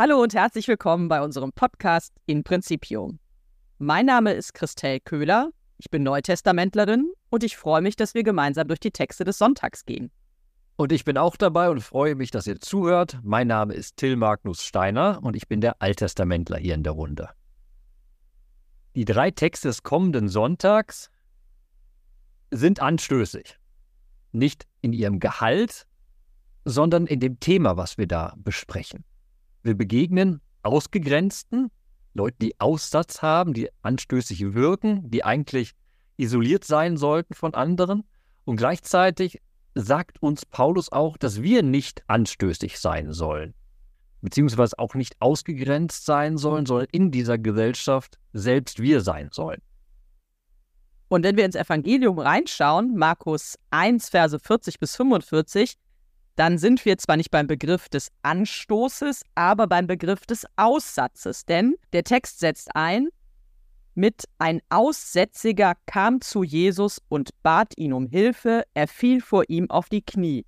Hallo und herzlich willkommen bei unserem Podcast In Principium. Mein Name ist Christelle Köhler, ich bin Neutestamentlerin und ich freue mich, dass wir gemeinsam durch die Texte des Sonntags gehen. Und ich bin auch dabei und freue mich, dass ihr zuhört. Mein Name ist Till Magnus Steiner und ich bin der Alttestamentler hier in der Runde. Die drei Texte des kommenden Sonntags sind anstößig. Nicht in ihrem Gehalt, sondern in dem Thema, was wir da besprechen. Wir begegnen Ausgegrenzten, Leuten, die Aussatz haben, die anstößig wirken, die eigentlich isoliert sein sollten von anderen. Und gleichzeitig sagt uns Paulus auch, dass wir nicht anstößig sein sollen, beziehungsweise auch nicht ausgegrenzt sein sollen, sondern in dieser Gesellschaft selbst wir sein sollen. Und wenn wir ins Evangelium reinschauen, Markus 1, Verse 40 bis 45, dann sind wir zwar nicht beim Begriff des Anstoßes, aber beim Begriff des Aussatzes. Denn der Text setzt ein, mit ein Aussätziger kam zu Jesus und bat ihn um Hilfe, er fiel vor ihm auf die Knie.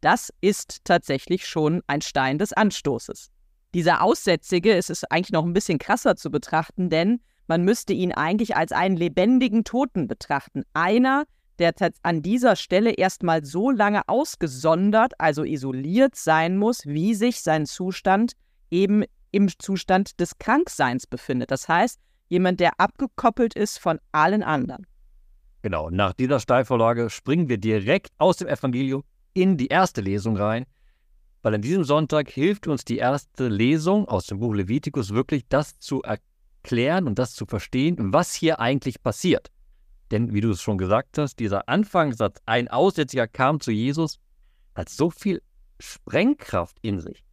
Das ist tatsächlich schon ein Stein des Anstoßes. Dieser Aussätzige, es ist eigentlich noch ein bisschen krasser zu betrachten, denn man müsste ihn eigentlich als einen lebendigen Toten betrachten. Einer, der an dieser Stelle erstmal so lange ausgesondert, also isoliert sein muss, wie sich sein Zustand eben im Zustand des Krankseins befindet. Das heißt, jemand, der abgekoppelt ist von allen anderen. Genau, nach dieser Steilvorlage springen wir direkt aus dem Evangelium in die erste Lesung rein, weil an diesem Sonntag hilft uns die erste Lesung aus dem Buch Levitikus wirklich das zu erklären und das zu verstehen, was hier eigentlich passiert. Denn wie du es schon gesagt hast, dieser Anfangssatz, ein Aussätziger kam zu Jesus, hat so viel Sprengkraft in sich.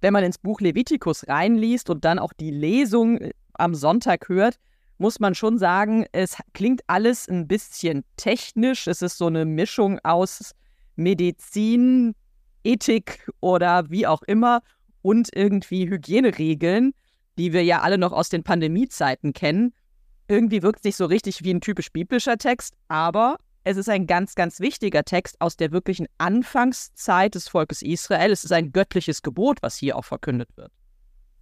Wenn man ins Buch Levitikus reinliest und dann auch die Lesung äh, am Sonntag hört, muss man schon sagen, es klingt alles ein bisschen technisch. Es ist so eine Mischung aus Medizin, Ethik oder wie auch immer und irgendwie Hygieneregeln, die wir ja alle noch aus den Pandemiezeiten kennen irgendwie wirkt es nicht so richtig wie ein typisch biblischer Text, aber es ist ein ganz, ganz wichtiger Text aus der wirklichen Anfangszeit des Volkes Israel. Es ist ein göttliches Gebot, was hier auch verkündet wird.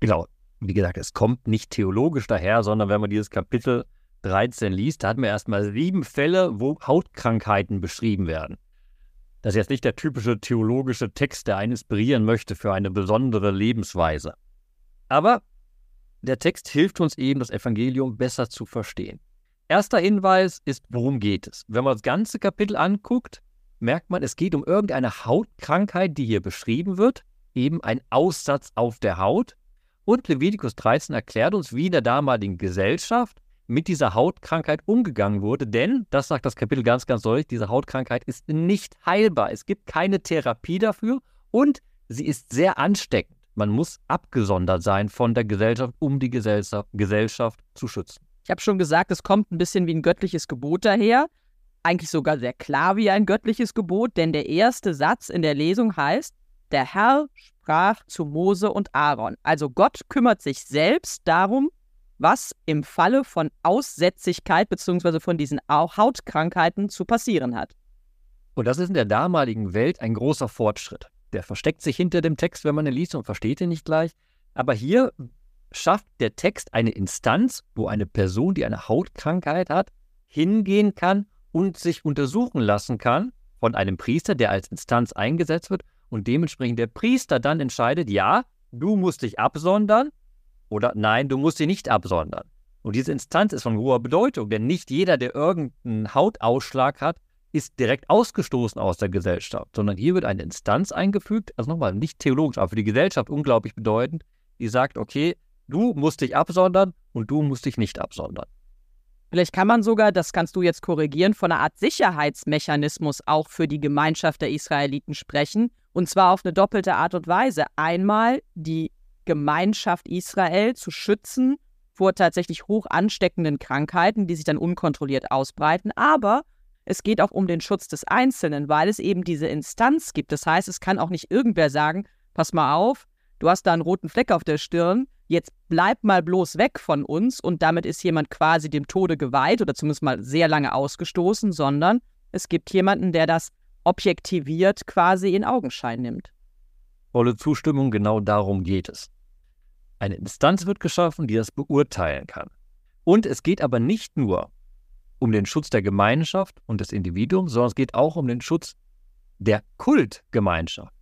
Genau. Wie gesagt, es kommt nicht theologisch daher, sondern wenn man dieses Kapitel 13 liest, da hat man erstmal sieben Fälle, wo Hautkrankheiten beschrieben werden. Das ist jetzt nicht der typische theologische Text, der einen inspirieren möchte für eine besondere Lebensweise. Aber der Text hilft uns eben, das Evangelium besser zu verstehen. Erster Hinweis ist, worum geht es? Wenn man das ganze Kapitel anguckt, merkt man, es geht um irgendeine Hautkrankheit, die hier beschrieben wird, eben ein Aussatz auf der Haut. Und Levitikus 13 erklärt uns, wie in der damaligen Gesellschaft mit dieser Hautkrankheit umgegangen wurde, denn, das sagt das Kapitel ganz, ganz deutlich, diese Hautkrankheit ist nicht heilbar. Es gibt keine Therapie dafür und sie ist sehr ansteckend. Man muss abgesondert sein von der Gesellschaft, um die Gesellschaft, Gesellschaft zu schützen. Ich habe schon gesagt, es kommt ein bisschen wie ein göttliches Gebot daher. Eigentlich sogar sehr klar wie ein göttliches Gebot, denn der erste Satz in der Lesung heißt, der Herr sprach zu Mose und Aaron. Also Gott kümmert sich selbst darum, was im Falle von Aussätzigkeit bzw. von diesen Hautkrankheiten zu passieren hat. Und das ist in der damaligen Welt ein großer Fortschritt der versteckt sich hinter dem Text, wenn man ihn liest und versteht ihn nicht gleich. Aber hier schafft der Text eine Instanz, wo eine Person, die eine Hautkrankheit hat, hingehen kann und sich untersuchen lassen kann von einem Priester, der als Instanz eingesetzt wird und dementsprechend der Priester dann entscheidet, ja, du musst dich absondern oder nein, du musst dich nicht absondern. Und diese Instanz ist von hoher Bedeutung, denn nicht jeder, der irgendeinen Hautausschlag hat, ist direkt ausgestoßen aus der Gesellschaft, sondern hier wird eine Instanz eingefügt, also nochmal nicht theologisch, aber für die Gesellschaft unglaublich bedeutend, die sagt, okay, du musst dich absondern und du musst dich nicht absondern. Vielleicht kann man sogar, das kannst du jetzt korrigieren, von einer Art Sicherheitsmechanismus auch für die Gemeinschaft der Israeliten sprechen. Und zwar auf eine doppelte Art und Weise. Einmal die Gemeinschaft Israel zu schützen vor tatsächlich hoch ansteckenden Krankheiten, die sich dann unkontrolliert ausbreiten, aber es geht auch um den Schutz des Einzelnen, weil es eben diese Instanz gibt. Das heißt, es kann auch nicht irgendwer sagen, pass mal auf, du hast da einen roten Fleck auf der Stirn, jetzt bleib mal bloß weg von uns und damit ist jemand quasi dem Tode geweiht oder zumindest mal sehr lange ausgestoßen, sondern es gibt jemanden, der das objektiviert quasi in Augenschein nimmt. Volle Zustimmung, genau darum geht es. Eine Instanz wird geschaffen, die das beurteilen kann. Und es geht aber nicht nur um den Schutz der Gemeinschaft und des Individuums, sondern es geht auch um den Schutz der Kultgemeinschaft,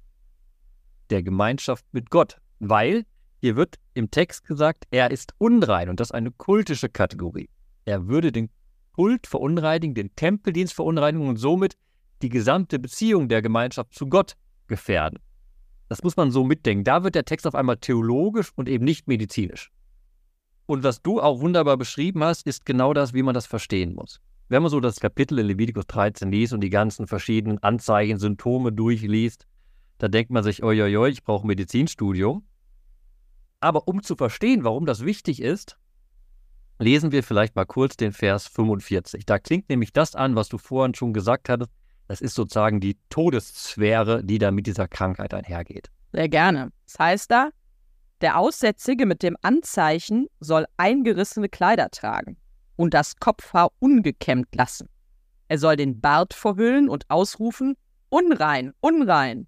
der Gemeinschaft mit Gott, weil hier wird im Text gesagt, er ist unrein und das ist eine kultische Kategorie. Er würde den Kult verunreinigen, den Tempeldienst verunreinigen und somit die gesamte Beziehung der Gemeinschaft zu Gott gefährden. Das muss man so mitdenken. Da wird der Text auf einmal theologisch und eben nicht medizinisch. Und was du auch wunderbar beschrieben hast, ist genau das, wie man das verstehen muss. Wenn man so das Kapitel in Levitikus 13 liest und die ganzen verschiedenen Anzeichen, Symptome durchliest, da denkt man sich, oi, ich brauche ein Medizinstudium. Aber um zu verstehen, warum das wichtig ist, lesen wir vielleicht mal kurz den Vers 45. Da klingt nämlich das an, was du vorhin schon gesagt hattest. Das ist sozusagen die Todessphäre, die da mit dieser Krankheit einhergeht. Sehr gerne. Das heißt da, der Aussätzige mit dem Anzeichen soll eingerissene Kleider tragen und das Kopfhaar ungekämmt lassen. Er soll den Bart verhüllen und ausrufen, unrein, unrein.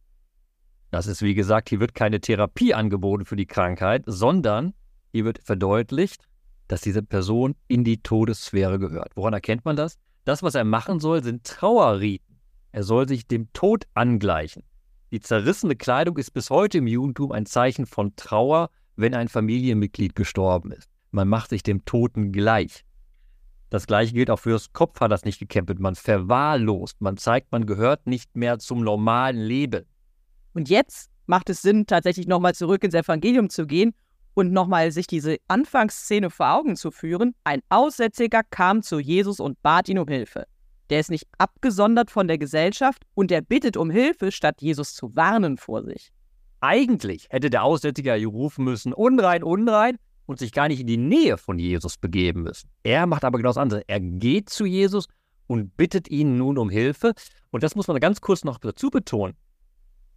Das ist wie gesagt, hier wird keine Therapie angeboten für die Krankheit, sondern hier wird verdeutlicht, dass diese Person in die Todessphäre gehört. Woran erkennt man das? Das, was er machen soll, sind Trauerriten. Er soll sich dem Tod angleichen. Die zerrissene Kleidung ist bis heute im Judentum ein Zeichen von Trauer, wenn ein Familienmitglied gestorben ist. Man macht sich dem Toten gleich. Das gleiche gilt auch für das Kopfhaar, das nicht wird. Man verwahrlost. Man zeigt, man gehört nicht mehr zum normalen Leben. Und jetzt macht es Sinn, tatsächlich nochmal zurück ins Evangelium zu gehen und nochmal sich diese Anfangsszene vor Augen zu führen. Ein Aussätziger kam zu Jesus und bat ihn um Hilfe. Der ist nicht abgesondert von der Gesellschaft und er bittet um Hilfe, statt Jesus zu warnen vor sich. Eigentlich hätte der Aussätzige rufen müssen, unrein, unrein, und sich gar nicht in die Nähe von Jesus begeben müssen. Er macht aber genau das andere. Er geht zu Jesus und bittet ihn nun um Hilfe. Und das muss man ganz kurz noch dazu betonen.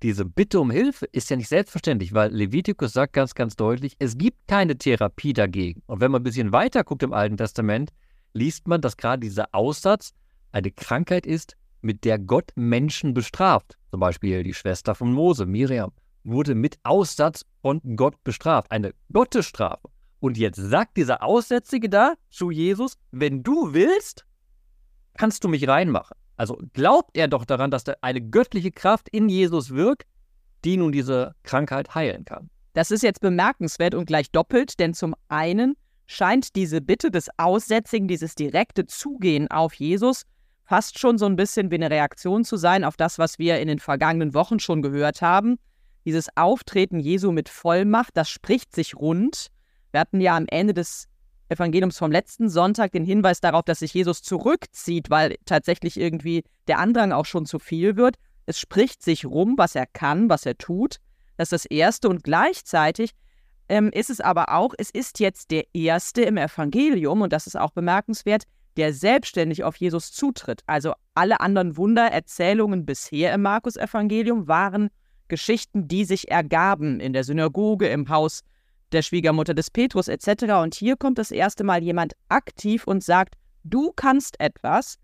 Diese Bitte um Hilfe ist ja nicht selbstverständlich, weil Levitikus sagt ganz, ganz deutlich, es gibt keine Therapie dagegen. Und wenn man ein bisschen weiter guckt im Alten Testament, liest man, dass gerade dieser Aussatz eine Krankheit ist, mit der Gott Menschen bestraft. Zum Beispiel die Schwester von Mose, Miriam, wurde mit Aussatz von Gott bestraft. Eine Gottesstrafe. Und jetzt sagt dieser Aussätzige da zu Jesus, wenn du willst, kannst du mich reinmachen. Also glaubt er doch daran, dass da eine göttliche Kraft in Jesus wirkt, die nun diese Krankheit heilen kann. Das ist jetzt bemerkenswert und gleich doppelt, denn zum einen scheint diese Bitte des Aussätzigen, dieses direkte Zugehen auf Jesus, fast schon so ein bisschen wie eine Reaktion zu sein auf das, was wir in den vergangenen Wochen schon gehört haben. Dieses Auftreten Jesu mit Vollmacht, das spricht sich rund. Wir hatten ja am Ende des Evangeliums vom letzten Sonntag den Hinweis darauf, dass sich Jesus zurückzieht, weil tatsächlich irgendwie der Andrang auch schon zu viel wird. Es spricht sich rum, was er kann, was er tut. Das ist das Erste. Und gleichzeitig ähm, ist es aber auch, es ist jetzt der Erste im Evangelium, und das ist auch bemerkenswert, der selbstständig auf Jesus zutritt. Also alle anderen Wundererzählungen bisher im Markus-Evangelium waren Geschichten, die sich ergaben in der Synagoge, im Haus der Schwiegermutter des Petrus etc. Und hier kommt das erste Mal jemand aktiv und sagt, du kannst etwas,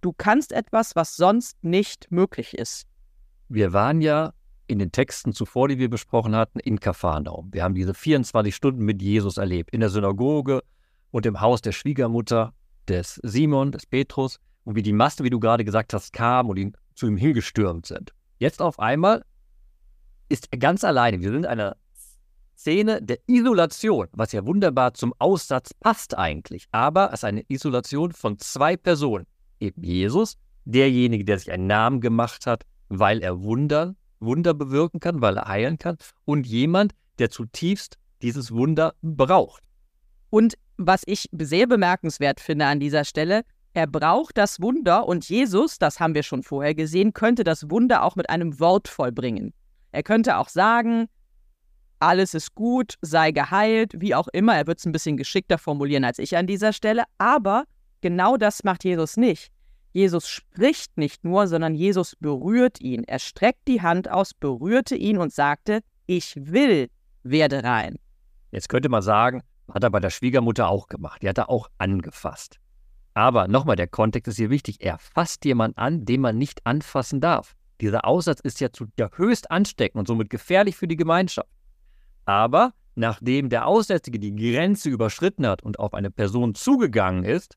du kannst etwas, was sonst nicht möglich ist. Wir waren ja in den Texten zuvor, die wir besprochen hatten, in Kapharnaum. Wir haben diese 24 Stunden mit Jesus erlebt, in der Synagoge und im Haus der Schwiegermutter des Simon, des Petrus, und wie die Masse, wie du gerade gesagt hast, kam und ihn zu ihm hingestürmt sind. Jetzt auf einmal ist er ganz alleine. Wir sind in einer Szene der Isolation, was ja wunderbar zum Aussatz passt eigentlich. Aber es ist eine Isolation von zwei Personen. Eben Jesus, derjenige, der sich einen Namen gemacht hat, weil er Wunder, Wunder bewirken kann, weil er heilen kann. Und jemand, der zutiefst dieses Wunder braucht. Und was ich sehr bemerkenswert finde an dieser Stelle, er braucht das Wunder und Jesus, das haben wir schon vorher gesehen, könnte das Wunder auch mit einem Wort vollbringen. Er könnte auch sagen, alles ist gut, sei geheilt, wie auch immer. Er wird es ein bisschen geschickter formulieren als ich an dieser Stelle. Aber genau das macht Jesus nicht. Jesus spricht nicht nur, sondern Jesus berührt ihn. Er streckt die Hand aus, berührte ihn und sagte, ich will, werde rein. Jetzt könnte man sagen, hat er bei der Schwiegermutter auch gemacht. Die hat er auch angefasst. Aber nochmal, der Kontext ist hier wichtig. Er fasst jemanden an, den man nicht anfassen darf. Dieser Aussatz ist ja, zu, ja höchst ansteckend und somit gefährlich für die Gemeinschaft. Aber nachdem der Aussätzige die Grenze überschritten hat und auf eine Person zugegangen ist,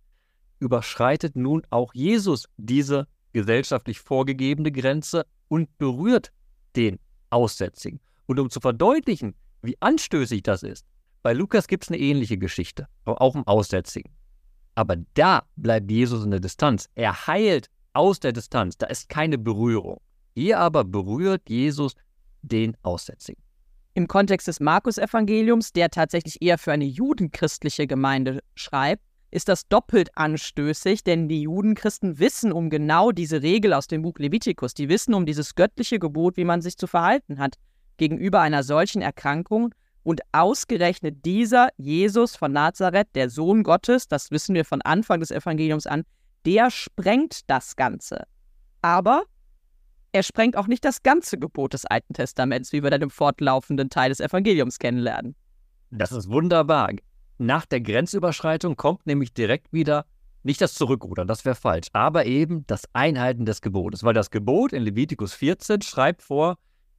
überschreitet nun auch Jesus diese gesellschaftlich vorgegebene Grenze und berührt den Aussätzigen. Und um zu verdeutlichen, wie anstößig das ist, bei Lukas gibt es eine ähnliche Geschichte, auch im Aussätzigen. Aber da bleibt Jesus in der Distanz. Er heilt aus der Distanz. Da ist keine Berührung. Hier aber berührt Jesus den Aussätzigen. Im Kontext des Markus-Evangeliums, der tatsächlich eher für eine judenchristliche Gemeinde schreibt, ist das doppelt anstößig, denn die Judenchristen wissen um genau diese Regel aus dem Buch Levitikus. Die wissen um dieses göttliche Gebot, wie man sich zu verhalten hat gegenüber einer solchen Erkrankung. Und ausgerechnet dieser Jesus von Nazareth, der Sohn Gottes, das wissen wir von Anfang des Evangeliums an, der sprengt das Ganze. Aber er sprengt auch nicht das ganze Gebot des Alten Testaments, wie wir dann im fortlaufenden Teil des Evangeliums kennenlernen. Das ist wunderbar. Nach der Grenzüberschreitung kommt nämlich direkt wieder nicht das Zurückrudern, das wäre falsch, aber eben das Einhalten des Gebotes. Weil das Gebot in Levitikus 14 schreibt vor,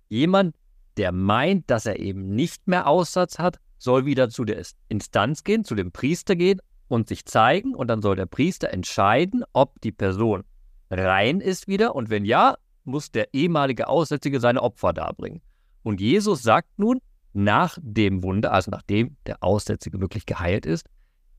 jemand, der meint, dass er eben nicht mehr Aussatz hat, soll wieder zu der Instanz gehen, zu dem Priester gehen und sich zeigen. Und dann soll der Priester entscheiden, ob die Person rein ist wieder. Und wenn ja, muss der ehemalige Aussätzige seine Opfer darbringen. Und Jesus sagt nun, nach dem Wunder, also nachdem der Aussätzige wirklich geheilt ist,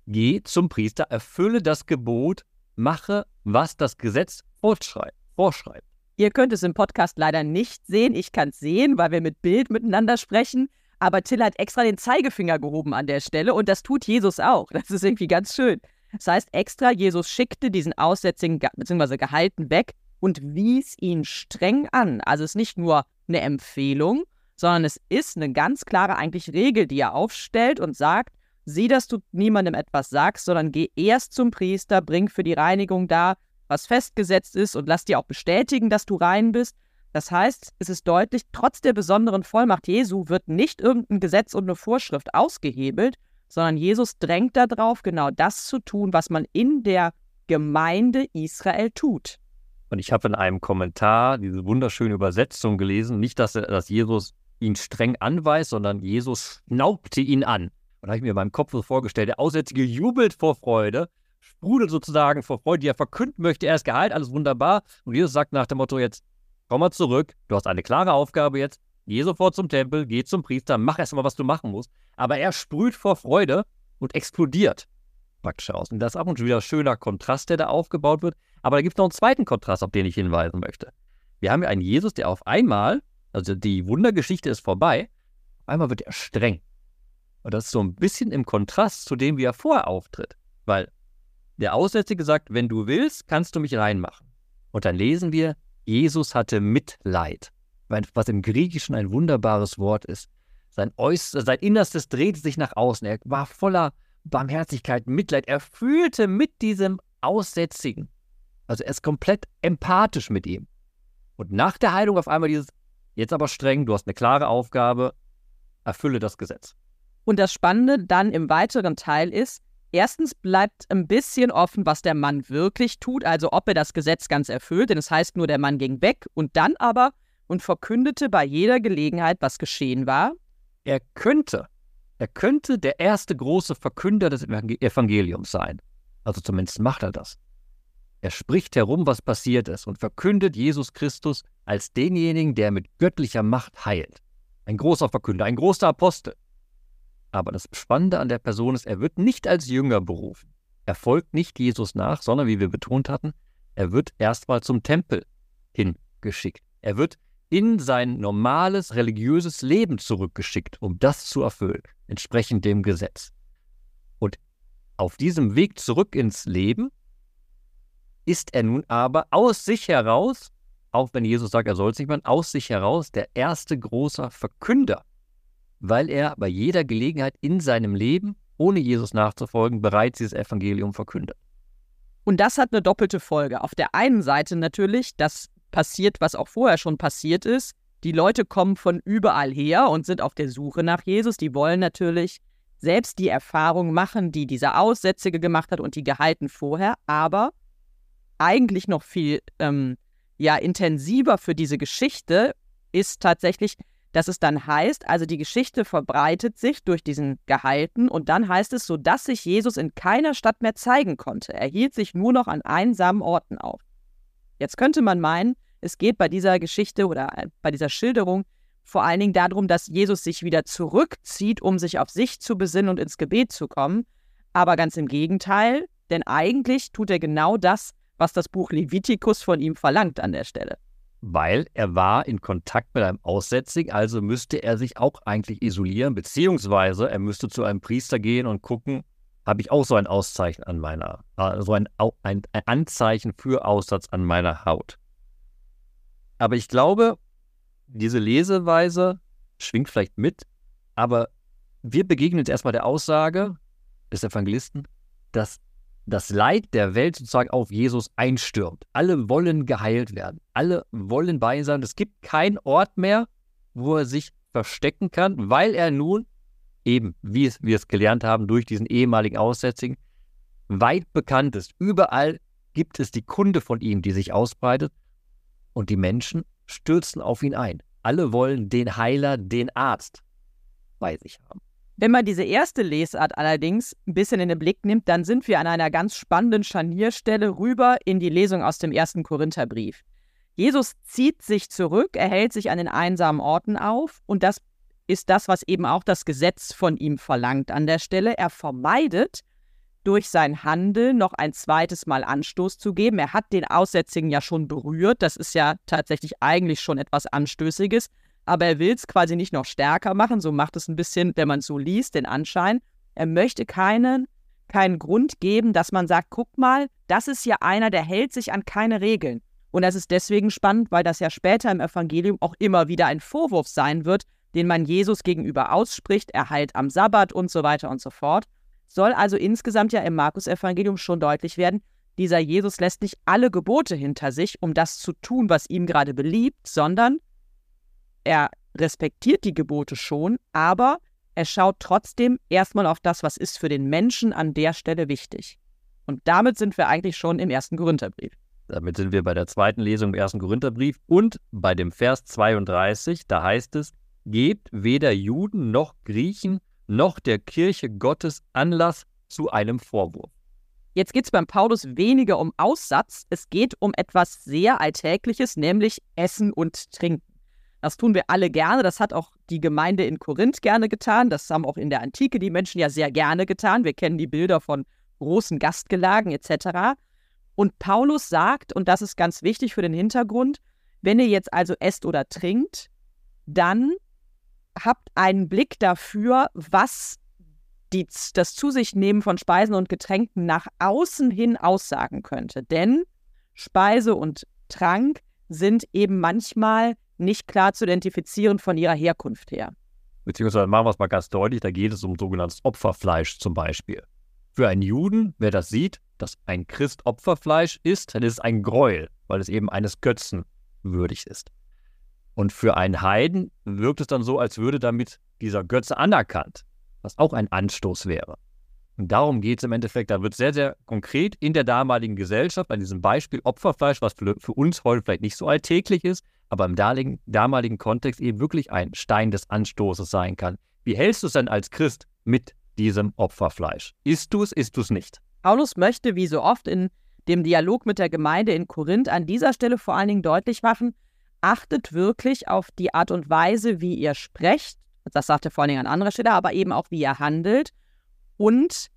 geh zum Priester, erfülle das Gebot, mache, was das Gesetz vorschreibt. Ihr könnt es im Podcast leider nicht sehen. Ich kann es sehen, weil wir mit Bild miteinander sprechen. Aber Till hat extra den Zeigefinger gehoben an der Stelle und das tut Jesus auch. Das ist irgendwie ganz schön. Das heißt extra, Jesus schickte diesen Aussätzigen bzw. Gehalten weg und wies ihn streng an. Also es ist nicht nur eine Empfehlung, sondern es ist eine ganz klare eigentlich Regel, die er aufstellt und sagt, sieh, dass du niemandem etwas sagst, sondern geh erst zum Priester, bring für die Reinigung da, was festgesetzt ist und lass dir auch bestätigen, dass du rein bist. Das heißt, es ist deutlich, trotz der besonderen Vollmacht Jesu wird nicht irgendein Gesetz und eine Vorschrift ausgehebelt, sondern Jesus drängt darauf, genau das zu tun, was man in der Gemeinde Israel tut. Und ich habe in einem Kommentar diese wunderschöne Übersetzung gelesen, nicht, dass, dass Jesus ihn streng anweist, sondern Jesus schnaubte ihn an. Und da habe ich mir in meinem Kopf so vorgestellt, der Aussätzige jubelt vor Freude, sprudelt sozusagen vor Freude, die er verkünden möchte, er ist geheilt, alles wunderbar. Und Jesus sagt nach dem Motto jetzt, komm mal zurück, du hast eine klare Aufgabe jetzt, geh sofort zum Tempel, geh zum Priester, mach erst mal, was du machen musst. Aber er sprüht vor Freude und explodiert praktisch aus. Und das ist auch ein wieder schöner Kontrast, der da aufgebaut wird. Aber da gibt es noch einen zweiten Kontrast, auf den ich hinweisen möchte. Wir haben ja einen Jesus, der auf einmal, also die Wundergeschichte ist vorbei, auf einmal wird er streng. Und das ist so ein bisschen im Kontrast zu dem, wie er vorher auftritt. Weil der Aussätzige sagt, wenn du willst, kannst du mich reinmachen. Und dann lesen wir, Jesus hatte Mitleid, was im Griechischen ein wunderbares Wort ist. Sein, Äußeres, sein Innerstes drehte sich nach außen. Er war voller Barmherzigkeit, Mitleid. Er fühlte mit diesem Aussätzigen. Also er ist komplett empathisch mit ihm. Und nach der Heilung auf einmal dieses, jetzt aber streng, du hast eine klare Aufgabe, erfülle das Gesetz. Und das Spannende dann im weiteren Teil ist, Erstens bleibt ein bisschen offen, was der Mann wirklich tut, also ob er das Gesetz ganz erfüllt, denn es heißt nur, der Mann ging weg und dann aber und verkündete bei jeder Gelegenheit, was geschehen war. Er könnte, er könnte der erste große Verkünder des Evangeliums sein. Also zumindest macht er das. Er spricht herum, was passiert ist und verkündet Jesus Christus als denjenigen, der mit göttlicher Macht heilt. Ein großer Verkünder, ein großer Apostel. Aber das Spannende an der Person ist, er wird nicht als Jünger berufen. Er folgt nicht Jesus nach, sondern, wie wir betont hatten, er wird erstmal zum Tempel hingeschickt. Er wird in sein normales religiöses Leben zurückgeschickt, um das zu erfüllen, entsprechend dem Gesetz. Und auf diesem Weg zurück ins Leben ist er nun aber aus sich heraus, auch wenn Jesus sagt, er soll es nicht machen, aus sich heraus der erste große Verkünder weil er bei jeder Gelegenheit in seinem Leben, ohne Jesus nachzufolgen, bereits dieses Evangelium verkündet. Und das hat eine doppelte Folge. Auf der einen Seite natürlich, das passiert, was auch vorher schon passiert ist. Die Leute kommen von überall her und sind auf der Suche nach Jesus. Die wollen natürlich selbst die Erfahrung machen, die dieser Aussätzige gemacht hat und die gehalten vorher. Aber eigentlich noch viel ähm, ja, intensiver für diese Geschichte ist tatsächlich, dass es dann heißt, also die Geschichte verbreitet sich durch diesen Geheilten und dann heißt es, so dass sich Jesus in keiner Stadt mehr zeigen konnte. Er hielt sich nur noch an einsamen Orten auf. Jetzt könnte man meinen, es geht bei dieser Geschichte oder äh, bei dieser Schilderung vor allen Dingen darum, dass Jesus sich wieder zurückzieht, um sich auf sich zu besinnen und ins Gebet zu kommen. Aber ganz im Gegenteil, denn eigentlich tut er genau das, was das Buch Levitikus von ihm verlangt an der Stelle weil er war in Kontakt mit einem Aussätzigen, also müsste er sich auch eigentlich isolieren, beziehungsweise er müsste zu einem Priester gehen und gucken, habe ich auch so ein Auszeichen an meiner, äh, so ein, ein, ein Anzeichen für Aussatz an meiner Haut. Aber ich glaube, diese Leseweise schwingt vielleicht mit, aber wir begegnen jetzt erstmal der Aussage des Evangelisten, dass das Leid der Welt sozusagen auf Jesus einstürmt. Alle wollen geheilt werden. Alle wollen bei ihm sein. Es gibt keinen Ort mehr, wo er sich verstecken kann, weil er nun eben, wie wir es gelernt haben, durch diesen ehemaligen Aussätzigen, weit bekannt ist. Überall gibt es die Kunde von ihm, die sich ausbreitet. Und die Menschen stürzen auf ihn ein. Alle wollen den Heiler, den Arzt bei sich haben. Wenn man diese erste Lesart allerdings ein bisschen in den Blick nimmt, dann sind wir an einer ganz spannenden Scharnierstelle rüber in die Lesung aus dem ersten Korintherbrief. Jesus zieht sich zurück, er hält sich an den einsamen Orten auf und das ist das, was eben auch das Gesetz von ihm verlangt an der Stelle. Er vermeidet durch sein Handeln noch ein zweites Mal Anstoß zu geben. Er hat den Aussätzigen ja schon berührt. Das ist ja tatsächlich eigentlich schon etwas Anstößiges aber er will es quasi nicht noch stärker machen. So macht es ein bisschen, wenn man es so liest, den Anschein. Er möchte keinen, keinen Grund geben, dass man sagt, guck mal, das ist ja einer, der hält sich an keine Regeln. Und das ist deswegen spannend, weil das ja später im Evangelium auch immer wieder ein Vorwurf sein wird, den man Jesus gegenüber ausspricht, er heilt am Sabbat und so weiter und so fort. Soll also insgesamt ja im Markus-Evangelium schon deutlich werden, dieser Jesus lässt nicht alle Gebote hinter sich, um das zu tun, was ihm gerade beliebt, sondern er respektiert die Gebote schon, aber er schaut trotzdem erstmal auf das, was ist für den Menschen an der Stelle wichtig. Und damit sind wir eigentlich schon im ersten Korintherbrief. Damit sind wir bei der zweiten Lesung im ersten Korintherbrief und bei dem Vers 32, da heißt es, gebt weder Juden noch Griechen noch der Kirche Gottes Anlass zu einem Vorwurf. Jetzt geht es beim Paulus weniger um Aussatz, es geht um etwas sehr Alltägliches, nämlich Essen und Trinken. Das tun wir alle gerne. Das hat auch die Gemeinde in Korinth gerne getan. Das haben auch in der Antike die Menschen ja sehr gerne getan. Wir kennen die Bilder von großen Gastgelagen etc. Und Paulus sagt, und das ist ganz wichtig für den Hintergrund, wenn ihr jetzt also esst oder trinkt, dann habt einen Blick dafür, was die, das Zu sich nehmen von Speisen und Getränken nach außen hin aussagen könnte. Denn Speise und Trank sind eben manchmal nicht klar zu identifizieren von ihrer Herkunft her. Beziehungsweise machen wir es mal ganz deutlich, da geht es um sogenanntes Opferfleisch zum Beispiel. Für einen Juden, wer das sieht, dass ein Christ Opferfleisch isst, dann ist es ein Gräuel, weil es eben eines Götzen würdig ist. Und für einen Heiden wirkt es dann so, als würde damit dieser Götze anerkannt, was auch ein Anstoß wäre. Und darum geht es im Endeffekt, da wird sehr, sehr konkret in der damaligen Gesellschaft, bei diesem Beispiel Opferfleisch, was für, für uns heute vielleicht nicht so alltäglich ist, aber im damaligen, damaligen Kontext eben wirklich ein Stein des Anstoßes sein kann. Wie hältst du es denn als Christ mit diesem Opferfleisch? Isst du es, isst du es nicht? Paulus möchte, wie so oft in dem Dialog mit der Gemeinde in Korinth, an dieser Stelle vor allen Dingen deutlich machen, achtet wirklich auf die Art und Weise, wie ihr sprecht. Das sagt er vor allen Dingen an anderer Stelle, aber eben auch, wie ihr handelt. Und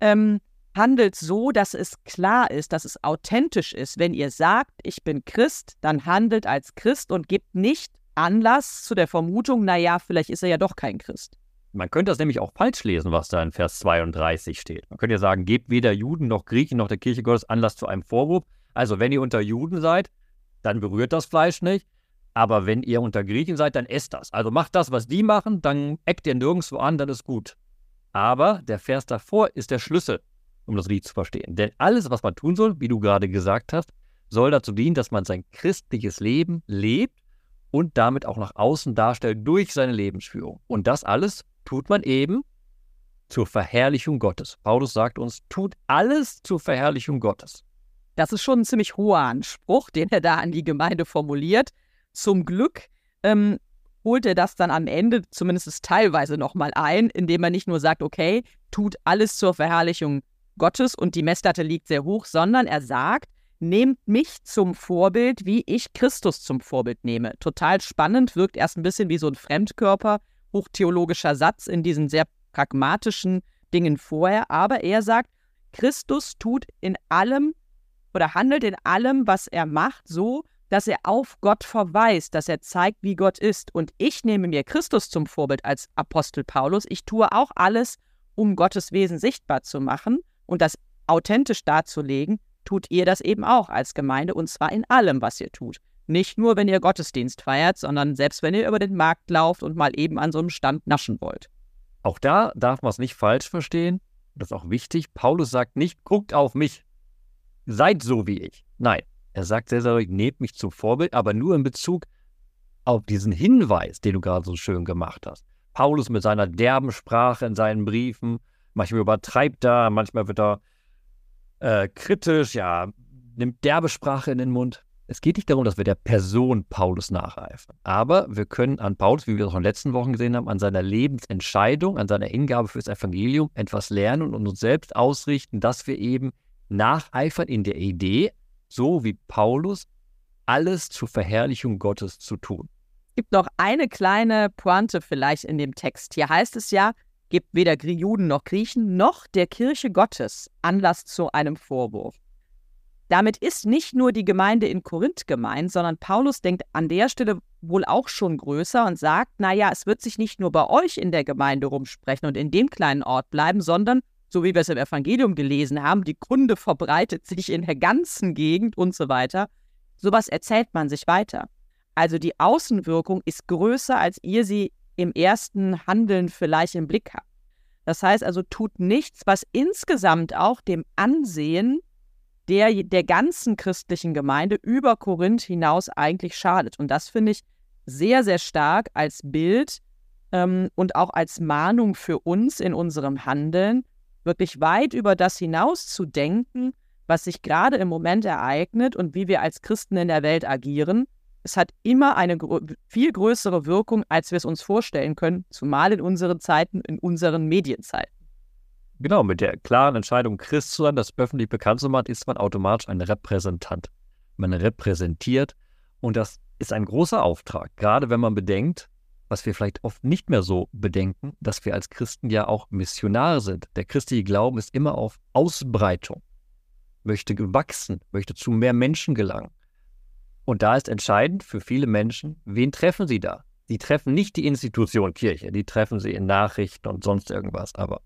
ähm, handelt so, dass es klar ist, dass es authentisch ist. Wenn ihr sagt, ich bin Christ, dann handelt als Christ und gebt nicht Anlass zu der Vermutung, naja, vielleicht ist er ja doch kein Christ. Man könnte das nämlich auch falsch lesen, was da in Vers 32 steht. Man könnte ja sagen, gebt weder Juden noch Griechen noch der Kirche Gottes Anlass zu einem Vorwurf. Also wenn ihr unter Juden seid, dann berührt das Fleisch nicht. Aber wenn ihr unter Griechen seid, dann esst das. Also macht das, was die machen, dann eckt ihr nirgendwo an, dann ist gut. Aber der Vers davor ist der Schlüssel um das Lied zu verstehen. Denn alles, was man tun soll, wie du gerade gesagt hast, soll dazu dienen, dass man sein christliches Leben lebt und damit auch nach außen darstellt durch seine Lebensführung. Und das alles tut man eben zur Verherrlichung Gottes. Paulus sagt uns, tut alles zur Verherrlichung Gottes. Das ist schon ein ziemlich hoher Anspruch, den er da an die Gemeinde formuliert. Zum Glück ähm, holt er das dann am Ende zumindest teilweise nochmal ein, indem er nicht nur sagt, okay, tut alles zur Verherrlichung Gottes und die Messlatte liegt sehr hoch, sondern er sagt, nehmt mich zum Vorbild, wie ich Christus zum Vorbild nehme. Total spannend, wirkt erst ein bisschen wie so ein Fremdkörper, hochtheologischer Satz in diesen sehr pragmatischen Dingen vorher, aber er sagt, Christus tut in allem oder handelt in allem, was er macht, so, dass er auf Gott verweist, dass er zeigt, wie Gott ist. Und ich nehme mir Christus zum Vorbild als Apostel Paulus. Ich tue auch alles, um Gottes Wesen sichtbar zu machen und das authentisch darzulegen, tut ihr das eben auch als Gemeinde und zwar in allem, was ihr tut. Nicht nur, wenn ihr Gottesdienst feiert, sondern selbst wenn ihr über den Markt lauft und mal eben an so einem Stand naschen wollt. Auch da darf man es nicht falsch verstehen. Das ist auch wichtig. Paulus sagt nicht, guckt auf mich, seid so wie ich. Nein, er sagt sehr, sehr ruhig, nehmt mich zum Vorbild, aber nur in Bezug auf diesen Hinweis, den du gerade so schön gemacht hast. Paulus mit seiner derben Sprache in seinen Briefen, manchmal übertreibt er, manchmal wird er äh, kritisch, ja, nimmt derbe Sprache in den Mund. Es geht nicht darum, dass wir der Person Paulus nacheifern. Aber wir können an Paulus, wie wir es auch in den letzten Wochen gesehen haben, an seiner Lebensentscheidung, an seiner Hingabe fürs Evangelium etwas lernen und uns selbst ausrichten, dass wir eben nacheifern in der Idee, so wie Paulus, alles zur Verherrlichung Gottes zu tun. Es gibt noch eine kleine Pointe vielleicht in dem Text. Hier heißt es ja, gibt weder Juden noch Griechen noch der Kirche Gottes Anlass zu einem Vorwurf. Damit ist nicht nur die Gemeinde in Korinth gemeint, sondern Paulus denkt an der Stelle wohl auch schon größer und sagt, naja, es wird sich nicht nur bei euch in der Gemeinde rumsprechen und in dem kleinen Ort bleiben, sondern, so wie wir es im Evangelium gelesen haben, die Kunde verbreitet sich in der ganzen Gegend und so weiter. Sowas erzählt man sich weiter. Also die Außenwirkung ist größer, als ihr sie im ersten Handeln vielleicht im Blick habt. Das heißt also, tut nichts, was insgesamt auch dem Ansehen der, der ganzen christlichen Gemeinde über Korinth hinaus eigentlich schadet. Und das finde ich sehr, sehr stark als Bild ähm, und auch als Mahnung für uns in unserem Handeln, wirklich weit über das hinaus zu denken, was sich gerade im Moment ereignet und wie wir als Christen in der Welt agieren, es hat immer eine gr viel größere Wirkung, als wir es uns vorstellen können, zumal in unseren Zeiten, in unseren Medienzeiten. Genau, mit der klaren Entscheidung, Christ zu sein, das öffentlich bekannt zu machen, ist man automatisch ein Repräsentant. Man repräsentiert und das ist ein großer Auftrag, gerade wenn man bedenkt, was wir vielleicht oft nicht mehr so bedenken, dass wir als Christen ja auch Missionare sind. Der christliche Glauben ist immer auf Ausbreitung, möchte wachsen, möchte zu mehr Menschen gelangen. Und da ist entscheidend für viele Menschen, wen treffen sie da? Sie treffen nicht die Institution Kirche, die treffen sie in Nachrichten und sonst irgendwas. Aber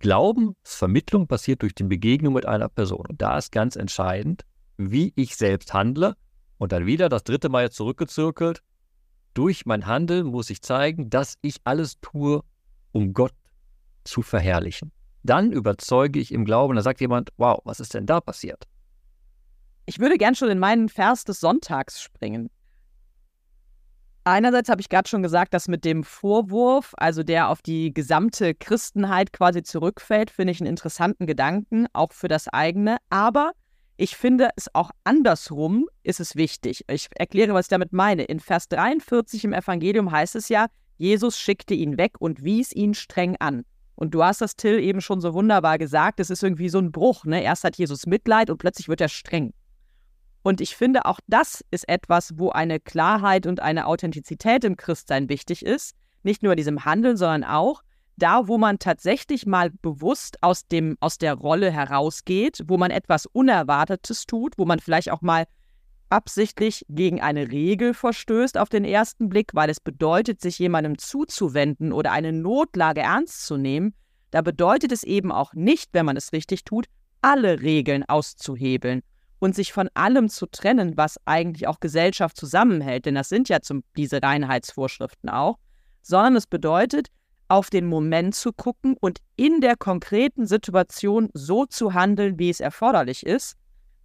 Glaubensvermittlung passiert durch die Begegnung mit einer Person. Und da ist ganz entscheidend, wie ich selbst handle. Und dann wieder das dritte Mal zurückgezirkelt. Durch mein Handeln muss ich zeigen, dass ich alles tue, um Gott zu verherrlichen. Dann überzeuge ich im Glauben, da sagt jemand, wow, was ist denn da passiert? Ich würde gern schon in meinen Vers des Sonntags springen. Einerseits habe ich gerade schon gesagt, dass mit dem Vorwurf, also der auf die gesamte Christenheit quasi zurückfällt, finde ich einen interessanten Gedanken, auch für das eigene. Aber ich finde es auch andersrum ist es wichtig. Ich erkläre, was ich damit meine. In Vers 43 im Evangelium heißt es ja, Jesus schickte ihn weg und wies ihn streng an. Und du hast das, Till, eben schon so wunderbar gesagt. Es ist irgendwie so ein Bruch. Ne? Erst hat Jesus Mitleid und plötzlich wird er streng. Und ich finde, auch das ist etwas, wo eine Klarheit und eine Authentizität im Christsein wichtig ist. Nicht nur in diesem Handeln, sondern auch da, wo man tatsächlich mal bewusst aus, dem, aus der Rolle herausgeht, wo man etwas Unerwartetes tut, wo man vielleicht auch mal absichtlich gegen eine Regel verstößt auf den ersten Blick, weil es bedeutet, sich jemandem zuzuwenden oder eine Notlage ernst zu nehmen, da bedeutet es eben auch nicht, wenn man es richtig tut, alle Regeln auszuhebeln und sich von allem zu trennen, was eigentlich auch Gesellschaft zusammenhält, denn das sind ja zum, diese Reinheitsvorschriften auch, sondern es bedeutet, auf den Moment zu gucken und in der konkreten Situation so zu handeln, wie es erforderlich ist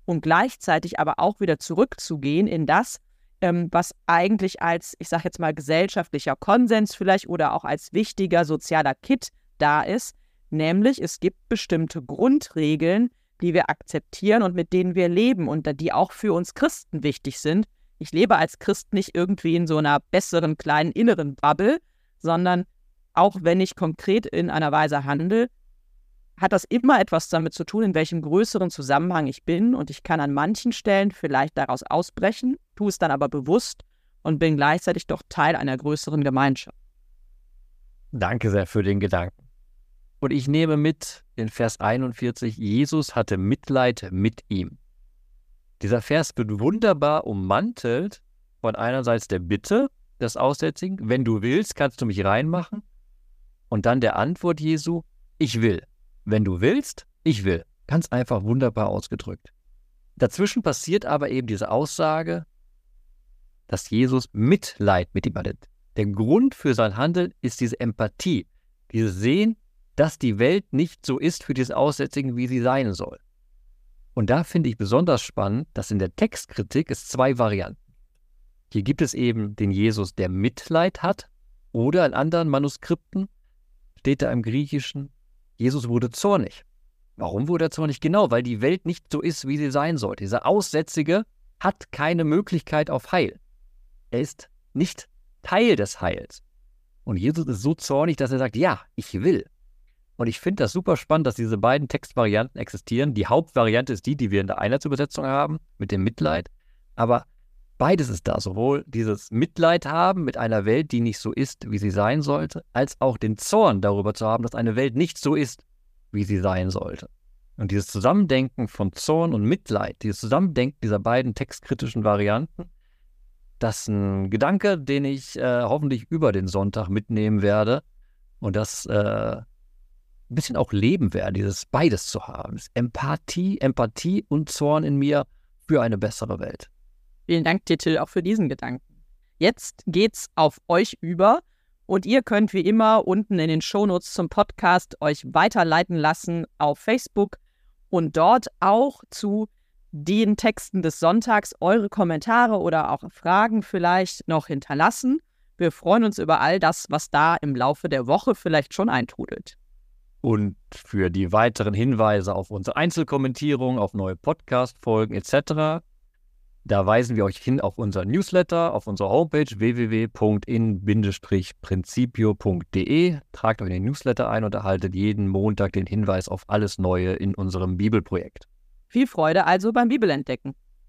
und gleichzeitig aber auch wieder zurückzugehen in das, ähm, was eigentlich als, ich sage jetzt mal, gesellschaftlicher Konsens vielleicht oder auch als wichtiger sozialer Kit da ist, nämlich es gibt bestimmte Grundregeln, die wir akzeptieren und mit denen wir leben und die auch für uns Christen wichtig sind, Ich lebe als Christ nicht irgendwie in so einer besseren kleinen inneren Bubble, sondern auch wenn ich konkret in einer Weise handle, hat das immer etwas damit zu tun, in welchem größeren Zusammenhang ich bin. Und ich kann an manchen Stellen vielleicht daraus ausbrechen, tue es dann aber bewusst und bin gleichzeitig doch Teil einer größeren Gemeinschaft. Danke sehr für den Gedanken. Und ich nehme mit in Vers 41, Jesus hatte Mitleid mit ihm. Dieser Vers wird wunderbar ummantelt von einerseits der Bitte des Aussätzigen, wenn du willst, kannst du mich reinmachen. Und dann der Antwort Jesu, ich will. Wenn du willst, ich will. Ganz einfach wunderbar ausgedrückt. Dazwischen passiert aber eben diese Aussage, dass Jesus Mitleid mit ihm hatte. Der Grund für sein Handeln ist diese Empathie, dieses Sehen, dass die Welt nicht so ist für diese Aussätzigen, wie sie sein soll. Und da finde ich besonders spannend, dass in der Textkritik es zwei Varianten Hier gibt es eben den Jesus, der Mitleid hat, oder in anderen Manuskripten steht da im Griechischen, Jesus wurde zornig. Warum wurde er zornig? Genau, weil die Welt nicht so ist, wie sie sein sollte. Dieser Aussätzige hat keine Möglichkeit auf Heil. Er ist nicht Teil des Heils. Und Jesus ist so zornig, dass er sagt, ja, ich will. Und ich finde das super spannend, dass diese beiden Textvarianten existieren. Die Hauptvariante ist die, die wir in der Einheitsübersetzung haben, mit dem Mitleid. Aber beides ist da. Sowohl dieses Mitleid haben mit einer Welt, die nicht so ist, wie sie sein sollte, als auch den Zorn darüber zu haben, dass eine Welt nicht so ist, wie sie sein sollte. Und dieses Zusammendenken von Zorn und Mitleid, dieses Zusammendenken dieser beiden textkritischen Varianten, das ist ein Gedanke, den ich äh, hoffentlich über den Sonntag mitnehmen werde und das äh, ein bisschen auch leben werde, dieses beides zu haben. Empathie, Empathie und Zorn in mir für eine bessere Welt. Vielen Dank Till, auch für diesen Gedanken. Jetzt geht's auf euch über und ihr könnt wie immer unten in den Shownotes zum Podcast euch weiterleiten lassen auf Facebook und dort auch zu den Texten des Sonntags eure Kommentare oder auch Fragen vielleicht noch hinterlassen. Wir freuen uns über all das, was da im Laufe der Woche vielleicht schon eintrudelt. Und für die weiteren Hinweise auf unsere Einzelkommentierung, auf neue Podcast-Folgen etc., da weisen wir euch hin auf unser Newsletter, auf unsere Homepage www.in-principio.de. Tragt euch in den Newsletter ein und erhaltet jeden Montag den Hinweis auf alles Neue in unserem Bibelprojekt. Viel Freude also beim Bibelentdecken.